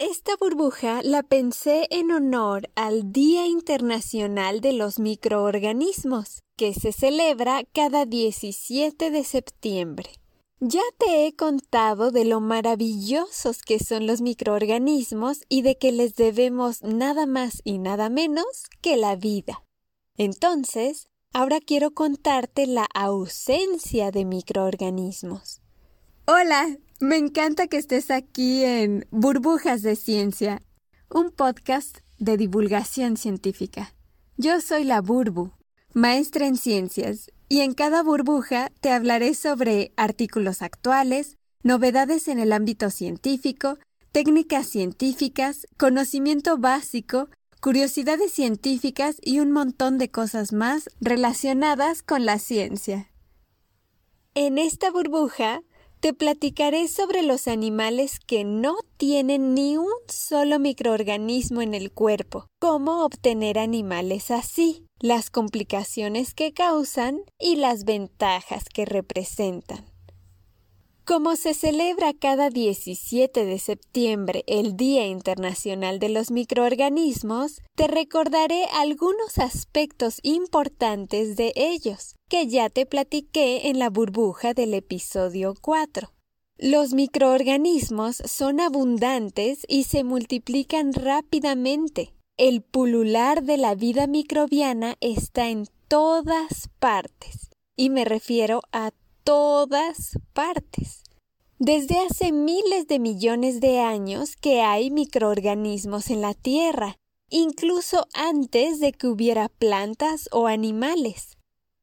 Esta burbuja la pensé en honor al Día Internacional de los Microorganismos, que se celebra cada 17 de septiembre. Ya te he contado de lo maravillosos que son los microorganismos y de que les debemos nada más y nada menos que la vida. Entonces, ahora quiero contarte la ausencia de microorganismos. Hola, me encanta que estés aquí en Burbujas de Ciencia, un podcast de divulgación científica. Yo soy la Burbu, maestra en ciencias, y en cada burbuja te hablaré sobre artículos actuales, novedades en el ámbito científico, técnicas científicas, conocimiento básico, curiosidades científicas y un montón de cosas más relacionadas con la ciencia. En esta burbuja te platicaré sobre los animales que no tienen ni un solo microorganismo en el cuerpo, cómo obtener animales así, las complicaciones que causan y las ventajas que representan. Como se celebra cada 17 de septiembre el Día Internacional de los Microorganismos, te recordaré algunos aspectos importantes de ellos, que ya te platiqué en la burbuja del episodio 4. Los microorganismos son abundantes y se multiplican rápidamente. El pulular de la vida microbiana está en todas partes, y me refiero a todas partes. Desde hace miles de millones de años que hay microorganismos en la Tierra, incluso antes de que hubiera plantas o animales.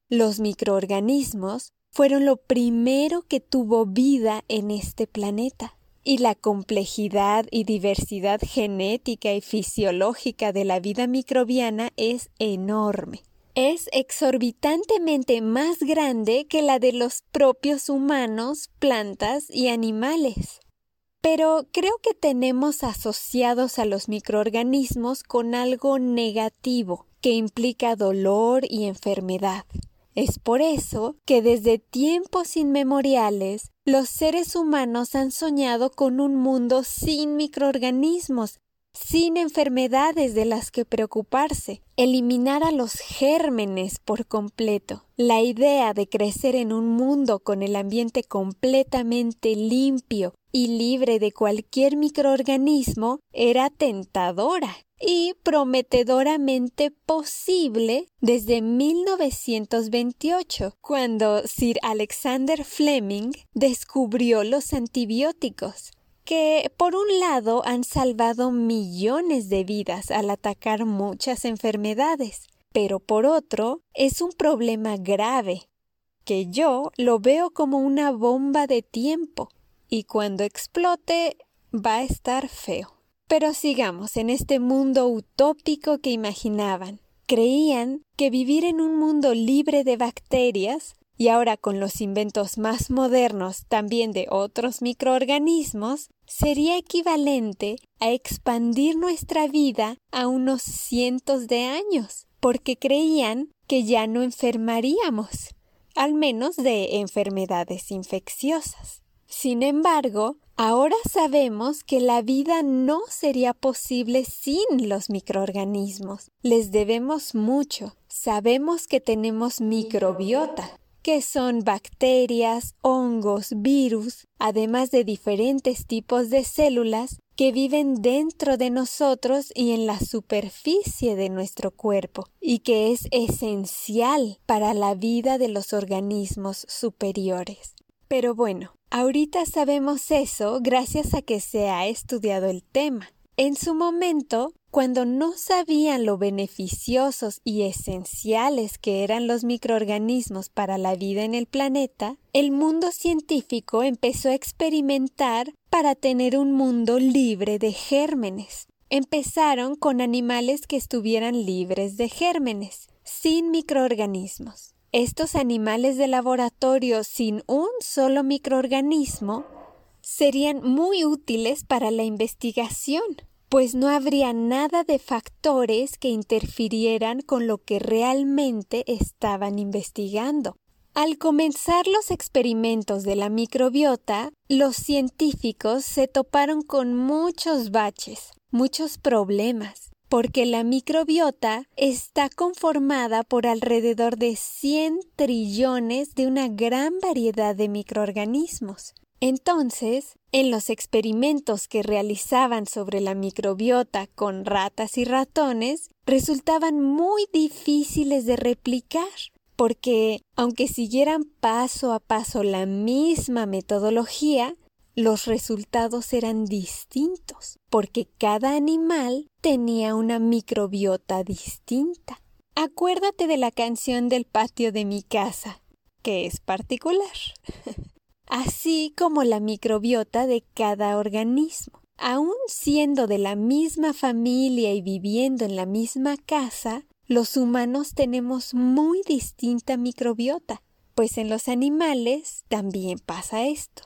Los microorganismos fueron lo primero que tuvo vida en este planeta, y la complejidad y diversidad genética y fisiológica de la vida microbiana es enorme es exorbitantemente más grande que la de los propios humanos, plantas y animales. Pero creo que tenemos asociados a los microorganismos con algo negativo que implica dolor y enfermedad. Es por eso que desde tiempos inmemoriales los seres humanos han soñado con un mundo sin microorganismos sin enfermedades de las que preocuparse, eliminar a los gérmenes por completo. La idea de crecer en un mundo con el ambiente completamente limpio y libre de cualquier microorganismo era tentadora y prometedoramente posible desde 1928, cuando Sir Alexander Fleming descubrió los antibióticos que por un lado han salvado millones de vidas al atacar muchas enfermedades, pero por otro es un problema grave, que yo lo veo como una bomba de tiempo, y cuando explote va a estar feo. Pero sigamos en este mundo utópico que imaginaban. Creían que vivir en un mundo libre de bacterias y ahora con los inventos más modernos también de otros microorganismos, sería equivalente a expandir nuestra vida a unos cientos de años, porque creían que ya no enfermaríamos, al menos de enfermedades infecciosas. Sin embargo, ahora sabemos que la vida no sería posible sin los microorganismos. Les debemos mucho. Sabemos que tenemos microbiota, que son bacterias, hongos, virus, además de diferentes tipos de células que viven dentro de nosotros y en la superficie de nuestro cuerpo, y que es esencial para la vida de los organismos superiores. Pero bueno, ahorita sabemos eso gracias a que se ha estudiado el tema. En su momento, cuando no sabían lo beneficiosos y esenciales que eran los microorganismos para la vida en el planeta, el mundo científico empezó a experimentar para tener un mundo libre de gérmenes. Empezaron con animales que estuvieran libres de gérmenes, sin microorganismos. Estos animales de laboratorio sin un solo microorganismo serían muy útiles para la investigación pues no habría nada de factores que interfirieran con lo que realmente estaban investigando. Al comenzar los experimentos de la microbiota, los científicos se toparon con muchos baches, muchos problemas, porque la microbiota está conformada por alrededor de 100 trillones de una gran variedad de microorganismos. Entonces, en los experimentos que realizaban sobre la microbiota con ratas y ratones, resultaban muy difíciles de replicar porque aunque siguieran paso a paso la misma metodología, los resultados eran distintos, porque cada animal tenía una microbiota distinta. Acuérdate de la canción del patio de mi casa, que es particular, así como la microbiota de cada organismo. Aun siendo de la misma familia y viviendo en la misma casa, los humanos tenemos muy distinta microbiota, pues en los animales también pasa esto.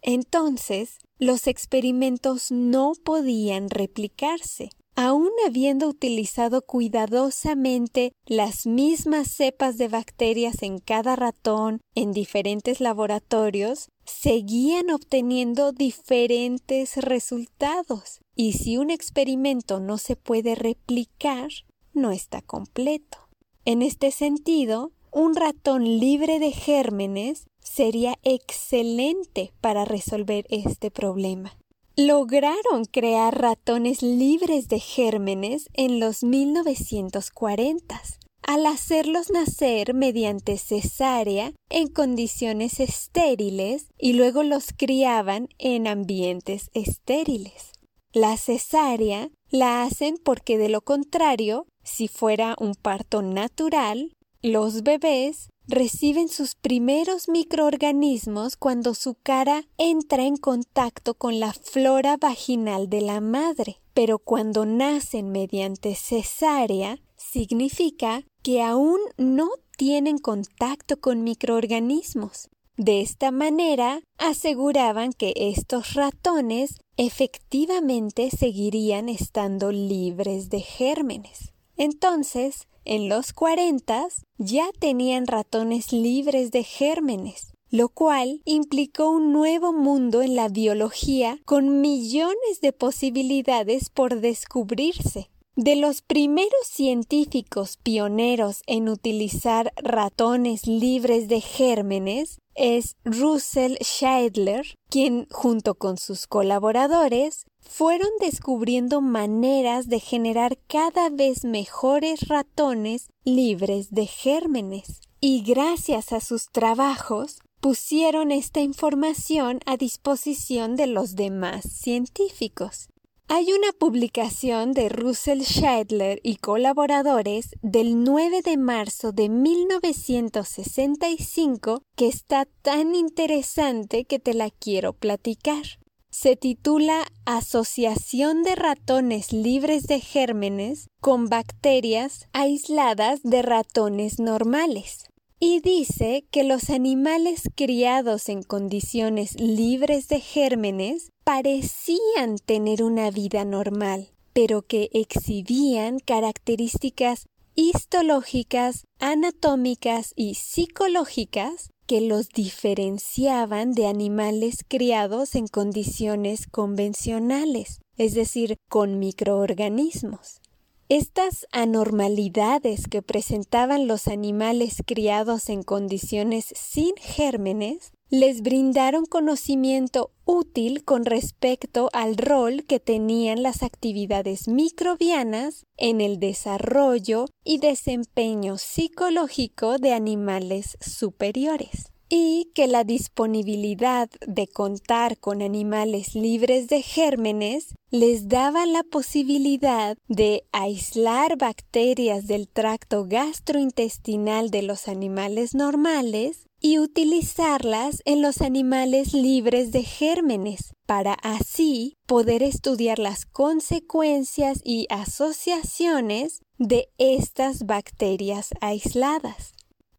Entonces, los experimentos no podían replicarse. Aun habiendo utilizado cuidadosamente las mismas cepas de bacterias en cada ratón en diferentes laboratorios, seguían obteniendo diferentes resultados. Y si un experimento no se puede replicar, no está completo. En este sentido, un ratón libre de gérmenes sería excelente para resolver este problema. Lograron crear ratones libres de gérmenes en los 1940 al hacerlos nacer mediante cesárea en condiciones estériles y luego los criaban en ambientes estériles. La cesárea la hacen porque de lo contrario si fuera un parto natural, los bebés reciben sus primeros microorganismos cuando su cara entra en contacto con la flora vaginal de la madre, pero cuando nacen mediante cesárea, significa que aún no tienen contacto con microorganismos. De esta manera aseguraban que estos ratones efectivamente seguirían estando libres de gérmenes. Entonces, en los cuarentas ya tenían ratones libres de gérmenes, lo cual implicó un nuevo mundo en la biología con millones de posibilidades por descubrirse. De los primeros científicos pioneros en utilizar ratones libres de gérmenes es Russell Scheidler, quien junto con sus colaboradores fueron descubriendo maneras de generar cada vez mejores ratones libres de gérmenes. Y gracias a sus trabajos pusieron esta información a disposición de los demás científicos. Hay una publicación de Russell Scheidler y colaboradores del 9 de marzo de 1965 que está tan interesante que te la quiero platicar. Se titula Asociación de ratones libres de gérmenes con bacterias aisladas de ratones normales y dice que los animales criados en condiciones libres de gérmenes parecían tener una vida normal, pero que exhibían características histológicas, anatómicas y psicológicas que los diferenciaban de animales criados en condiciones convencionales, es decir, con microorganismos. Estas anormalidades que presentaban los animales criados en condiciones sin gérmenes les brindaron conocimiento útil con respecto al rol que tenían las actividades microbianas en el desarrollo y desempeño psicológico de animales superiores y que la disponibilidad de contar con animales libres de gérmenes les daba la posibilidad de aislar bacterias del tracto gastrointestinal de los animales normales y utilizarlas en los animales libres de gérmenes para así poder estudiar las consecuencias y asociaciones de estas bacterias aisladas.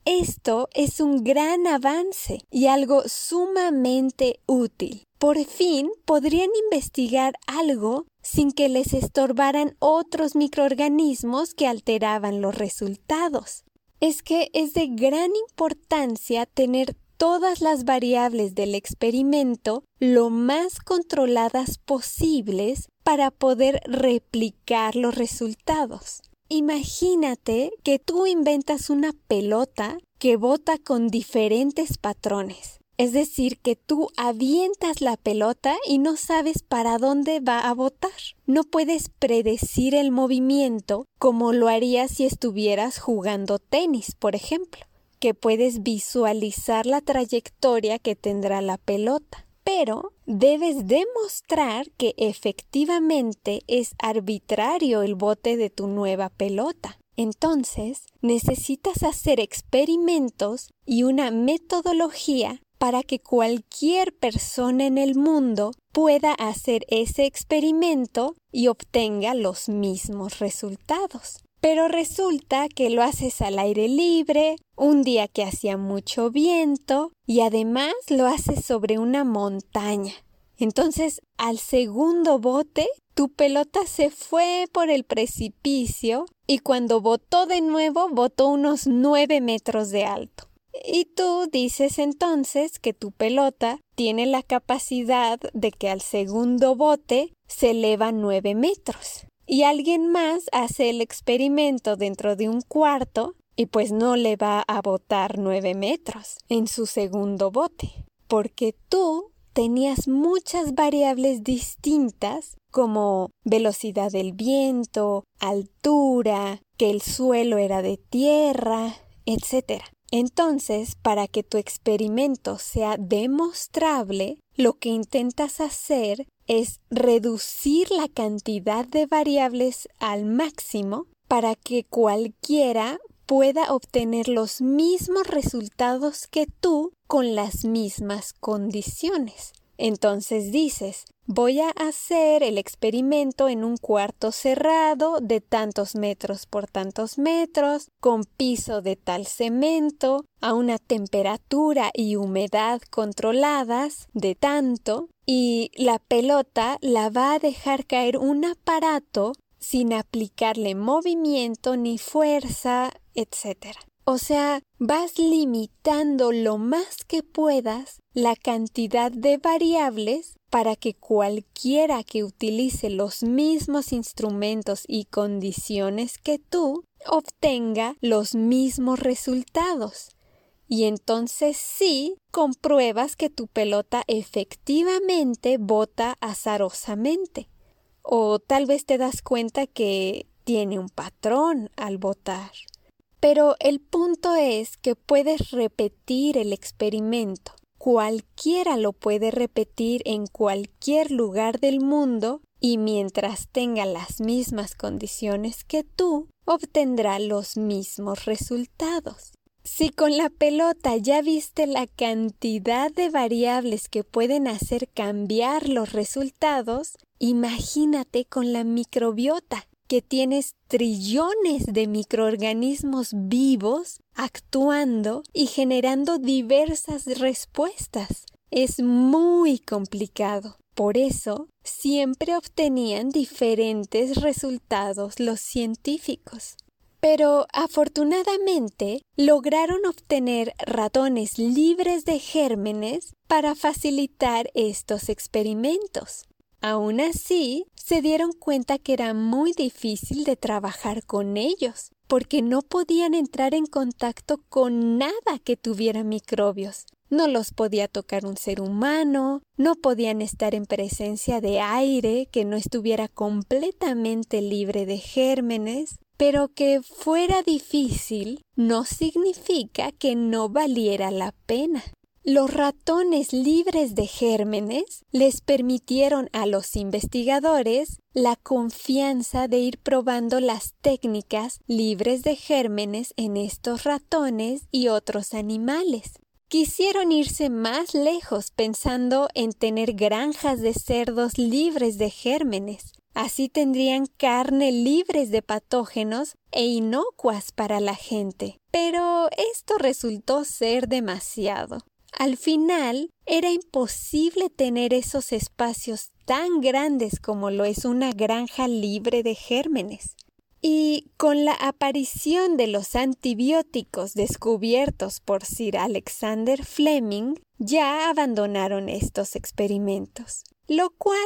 Esto es un gran avance y algo sumamente útil. Por fin podrían investigar algo sin que les estorbaran otros microorganismos que alteraban los resultados. es que es de gran importancia tener todas las variables del experimento lo más controladas posibles para poder replicar los resultados. Imagínate que tú inventas una pelota que bota con diferentes patrones. Es decir, que tú avientas la pelota y no sabes para dónde va a botar. No puedes predecir el movimiento como lo harías si estuvieras jugando tenis, por ejemplo, que puedes visualizar la trayectoria que tendrá la pelota. Pero debes demostrar que efectivamente es arbitrario el bote de tu nueva pelota. Entonces, necesitas hacer experimentos y una metodología para que cualquier persona en el mundo pueda hacer ese experimento y obtenga los mismos resultados. Pero resulta que lo haces al aire libre, un día que hacía mucho viento y además lo haces sobre una montaña. Entonces, al segundo bote, tu pelota se fue por el precipicio y cuando botó de nuevo, botó unos nueve metros de alto. Y tú dices entonces que tu pelota tiene la capacidad de que al segundo bote se eleva nueve metros. Y alguien más hace el experimento dentro de un cuarto y pues no le va a botar nueve metros en su segundo bote. Porque tú tenías muchas variables distintas como velocidad del viento, altura, que el suelo era de tierra, etc. Entonces, para que tu experimento sea demostrable, lo que intentas hacer es reducir la cantidad de variables al máximo para que cualquiera pueda obtener los mismos resultados que tú con las mismas condiciones. Entonces dices, voy a hacer el experimento en un cuarto cerrado de tantos metros por tantos metros, con piso de tal cemento, a una temperatura y humedad controladas de tanto, y la pelota la va a dejar caer un aparato sin aplicarle movimiento ni fuerza, etc. O sea, vas limitando lo más que puedas la cantidad de variables para que cualquiera que utilice los mismos instrumentos y condiciones que tú obtenga los mismos resultados. Y entonces sí compruebas que tu pelota efectivamente bota azarosamente. O tal vez te das cuenta que tiene un patrón al botar. Pero el punto es que puedes repetir el experimento. Cualquiera lo puede repetir en cualquier lugar del mundo y mientras tenga las mismas condiciones que tú, obtendrá los mismos resultados. Si con la pelota ya viste la cantidad de variables que pueden hacer cambiar los resultados, imagínate con la microbiota que tienes trillones de microorganismos vivos actuando y generando diversas respuestas. Es muy complicado. Por eso siempre obtenían diferentes resultados los científicos. Pero afortunadamente lograron obtener ratones libres de gérmenes para facilitar estos experimentos. Aún así, se dieron cuenta que era muy difícil de trabajar con ellos, porque no podían entrar en contacto con nada que tuviera microbios. No los podía tocar un ser humano, no podían estar en presencia de aire que no estuviera completamente libre de gérmenes, pero que fuera difícil no significa que no valiera la pena. Los ratones libres de gérmenes les permitieron a los investigadores la confianza de ir probando las técnicas libres de gérmenes en estos ratones y otros animales. Quisieron irse más lejos pensando en tener granjas de cerdos libres de gérmenes. Así tendrían carne libres de patógenos e inocuas para la gente. Pero esto resultó ser demasiado. Al final, era imposible tener esos espacios tan grandes como lo es una granja libre de gérmenes. Y con la aparición de los antibióticos descubiertos por Sir Alexander Fleming, ya abandonaron estos experimentos, lo cual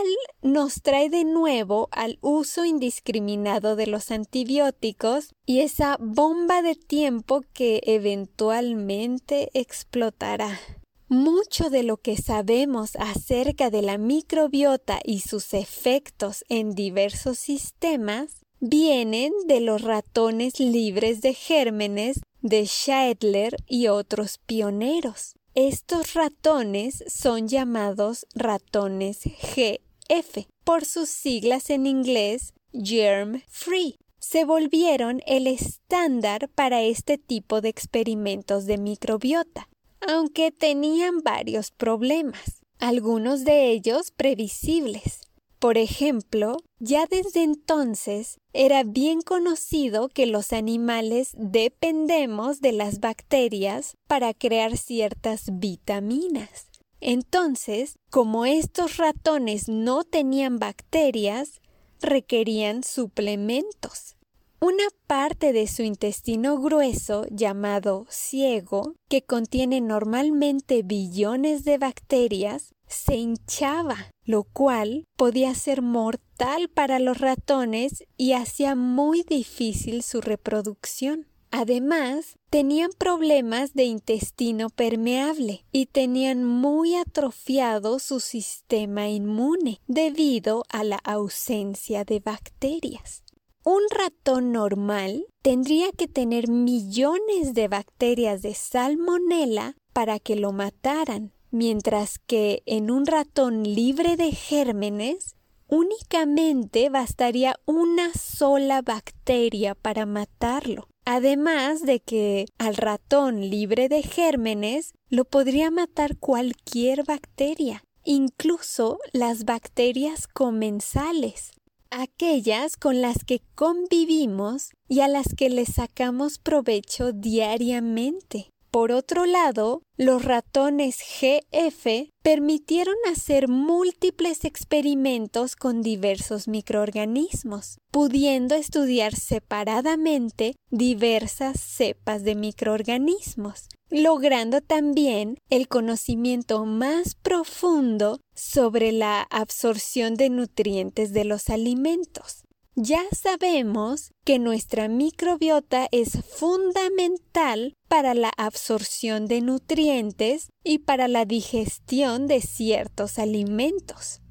nos trae de nuevo al uso indiscriminado de los antibióticos y esa bomba de tiempo que eventualmente explotará. Mucho de lo que sabemos acerca de la microbiota y sus efectos en diversos sistemas vienen de los ratones libres de gérmenes de Scheidler y otros pioneros. Estos ratones son llamados ratones GF por sus siglas en inglés Germ Free. Se volvieron el estándar para este tipo de experimentos de microbiota aunque tenían varios problemas, algunos de ellos previsibles. Por ejemplo, ya desde entonces era bien conocido que los animales dependemos de las bacterias para crear ciertas vitaminas. Entonces, como estos ratones no tenían bacterias, requerían suplementos. Una parte de su intestino grueso, llamado ciego, que contiene normalmente billones de bacterias, se hinchaba, lo cual podía ser mortal para los ratones y hacía muy difícil su reproducción. Además, tenían problemas de intestino permeable y tenían muy atrofiado su sistema inmune debido a la ausencia de bacterias. Un ratón normal tendría que tener millones de bacterias de salmonela para que lo mataran, mientras que en un ratón libre de gérmenes únicamente bastaría una sola bacteria para matarlo. Además de que al ratón libre de gérmenes lo podría matar cualquier bacteria, incluso las bacterias comensales aquellas con las que convivimos y a las que le sacamos provecho diariamente. Por otro lado, los ratones GF permitieron hacer múltiples experimentos con diversos microorganismos, pudiendo estudiar separadamente diversas cepas de microorganismos, logrando también el conocimiento más profundo sobre la absorción de nutrientes de los alimentos. Ya sabemos que nuestra microbiota es fundamental para la absorción de nutrientes y para la digestión de ciertos alimentos.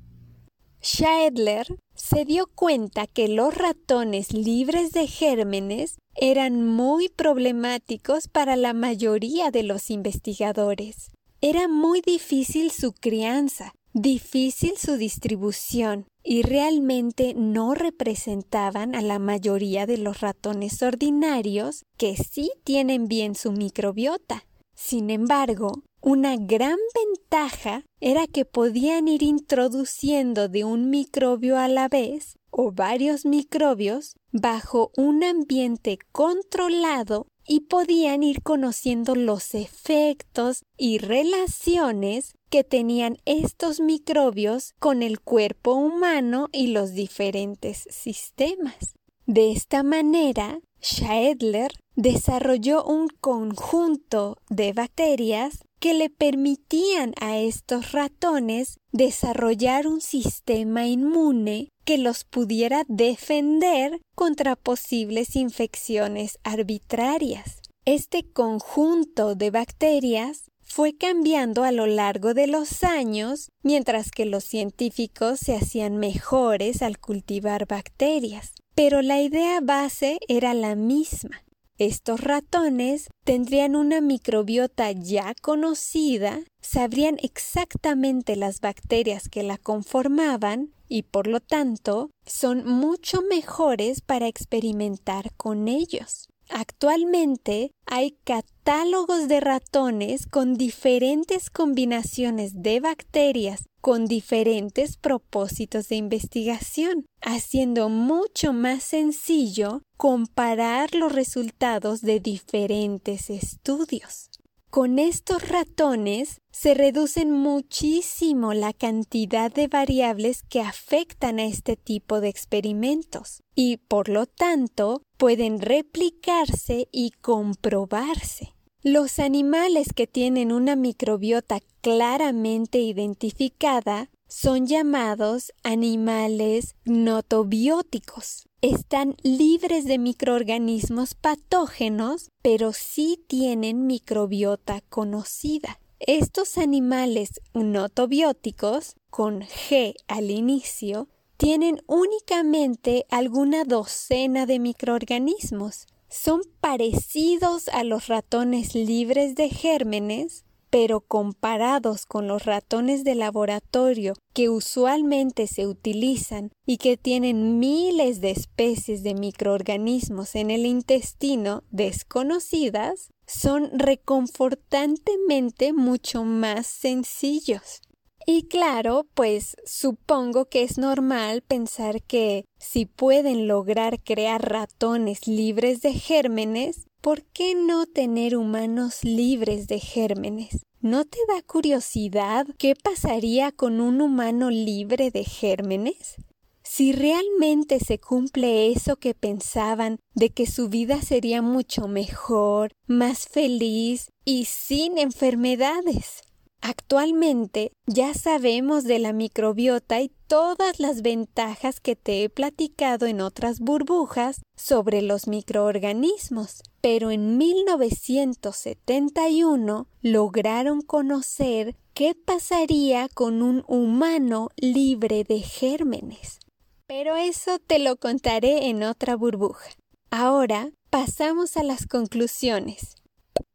Scheidler se dio cuenta que los ratones libres de gérmenes eran muy problemáticos para la mayoría de los investigadores. Era muy difícil su crianza, difícil su distribución y realmente no representaban a la mayoría de los ratones ordinarios que sí tienen bien su microbiota. Sin embargo, una gran ventaja era que podían ir introduciendo de un microbio a la vez o varios microbios bajo un ambiente controlado y podían ir conociendo los efectos y relaciones que tenían estos microbios con el cuerpo humano y los diferentes sistemas. De esta manera, Schaedler desarrolló un conjunto de bacterias que le permitían a estos ratones desarrollar un sistema inmune que los pudiera defender contra posibles infecciones arbitrarias. Este conjunto de bacterias fue cambiando a lo largo de los años mientras que los científicos se hacían mejores al cultivar bacterias. Pero la idea base era la misma. Estos ratones tendrían una microbiota ya conocida, sabrían exactamente las bacterias que la conformaban y por lo tanto son mucho mejores para experimentar con ellos. Actualmente hay catálogos de ratones con diferentes combinaciones de bacterias con diferentes propósitos de investigación, haciendo mucho más sencillo comparar los resultados de diferentes estudios. Con estos ratones se reducen muchísimo la cantidad de variables que afectan a este tipo de experimentos y, por lo tanto, pueden replicarse y comprobarse. Los animales que tienen una microbiota claramente identificada son llamados animales notobióticos. Están libres de microorganismos patógenos, pero sí tienen microbiota conocida. Estos animales notobióticos, con G al inicio, tienen únicamente alguna docena de microorganismos. Son parecidos a los ratones libres de gérmenes, pero comparados con los ratones de laboratorio que usualmente se utilizan y que tienen miles de especies de microorganismos en el intestino desconocidas, son reconfortantemente mucho más sencillos. Y claro, pues supongo que es normal pensar que si pueden lograr crear ratones libres de gérmenes, ¿por qué no tener humanos libres de gérmenes? ¿No te da curiosidad qué pasaría con un humano libre de gérmenes? Si realmente se cumple eso que pensaban de que su vida sería mucho mejor, más feliz y sin enfermedades. Actualmente ya sabemos de la microbiota y todas las ventajas que te he platicado en otras burbujas sobre los microorganismos, pero en 1971 lograron conocer qué pasaría con un humano libre de gérmenes. Pero eso te lo contaré en otra burbuja. Ahora pasamos a las conclusiones.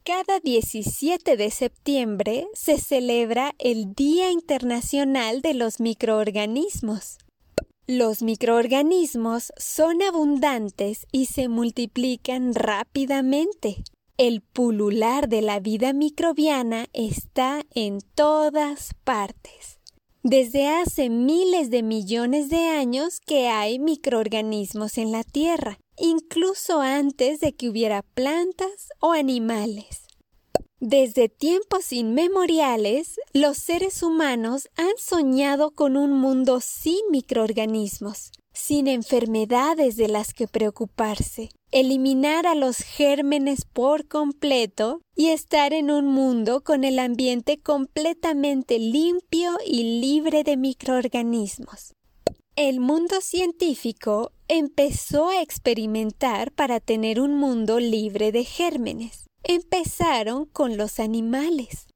Cada 17 de septiembre se celebra el Día Internacional de los Microorganismos. Los microorganismos son abundantes y se multiplican rápidamente. El pulular de la vida microbiana está en todas partes. Desde hace miles de millones de años que hay microorganismos en la Tierra incluso antes de que hubiera plantas o animales. Desde tiempos inmemoriales, los seres humanos han soñado con un mundo sin microorganismos, sin enfermedades de las que preocuparse, eliminar a los gérmenes por completo y estar en un mundo con el ambiente completamente limpio y libre de microorganismos. El mundo científico empezó a experimentar para tener un mundo libre de gérmenes. Empezaron con los animales.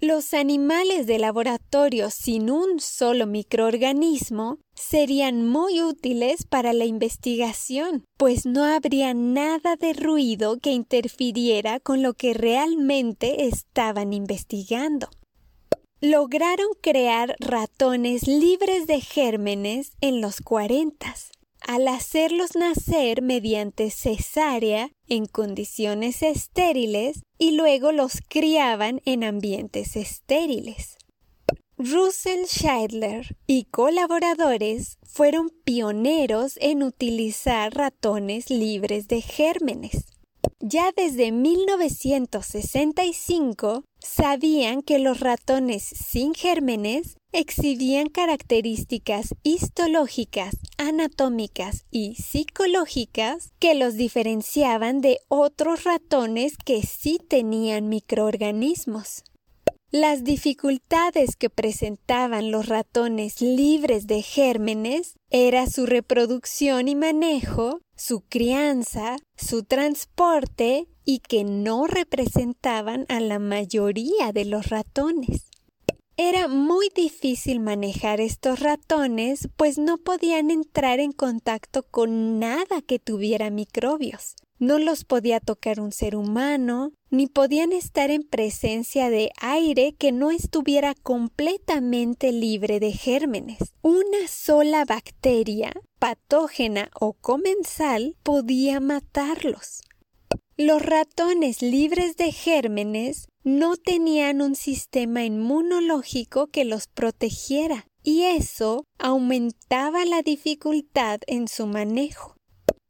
Los animales de laboratorio sin un solo microorganismo serían muy útiles para la investigación, pues no habría nada de ruido que interfiriera con lo que realmente estaban investigando lograron crear ratones libres de gérmenes en los 40 al hacerlos nacer mediante cesárea en condiciones estériles y luego los criaban en ambientes estériles. Russell Scheidler y colaboradores fueron pioneros en utilizar ratones libres de gérmenes. Ya desde 1965 sabían que los ratones sin gérmenes exhibían características histológicas, anatómicas y psicológicas que los diferenciaban de otros ratones que sí tenían microorganismos. Las dificultades que presentaban los ratones libres de gérmenes era su reproducción y manejo, su crianza, su transporte y que no representaban a la mayoría de los ratones. Era muy difícil manejar estos ratones, pues no podían entrar en contacto con nada que tuviera microbios. No los podía tocar un ser humano, ni podían estar en presencia de aire que no estuviera completamente libre de gérmenes. Una sola bacteria, patógena o comensal, podía matarlos. Los ratones libres de gérmenes no tenían un sistema inmunológico que los protegiera, y eso aumentaba la dificultad en su manejo.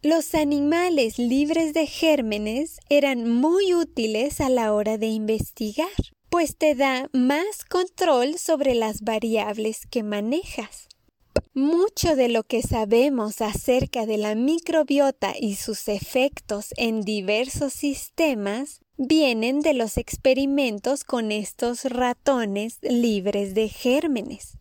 Los animales libres de gérmenes eran muy útiles a la hora de investigar, pues te da más control sobre las variables que manejas. Mucho de lo que sabemos acerca de la microbiota y sus efectos en diversos sistemas vienen de los experimentos con estos ratones libres de gérmenes.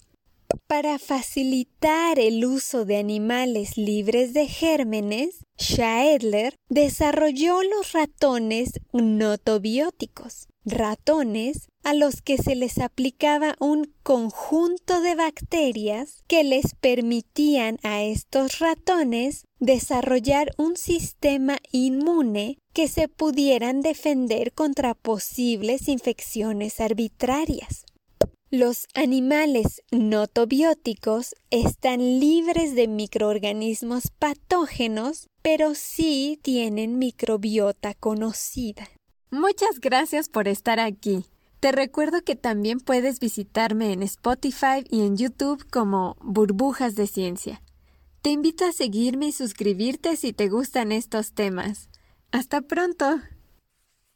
Para facilitar el uso de animales libres de gérmenes, Schaedler desarrolló los ratones notobióticos, ratones a los que se les aplicaba un conjunto de bacterias que les permitían a estos ratones desarrollar un sistema inmune que se pudieran defender contra posibles infecciones arbitrarias. Los animales notobióticos están libres de microorganismos patógenos, pero sí tienen microbiota conocida. Muchas gracias por estar aquí. Te recuerdo que también puedes visitarme en Spotify y en YouTube como Burbujas de Ciencia. Te invito a seguirme y suscribirte si te gustan estos temas. Hasta pronto.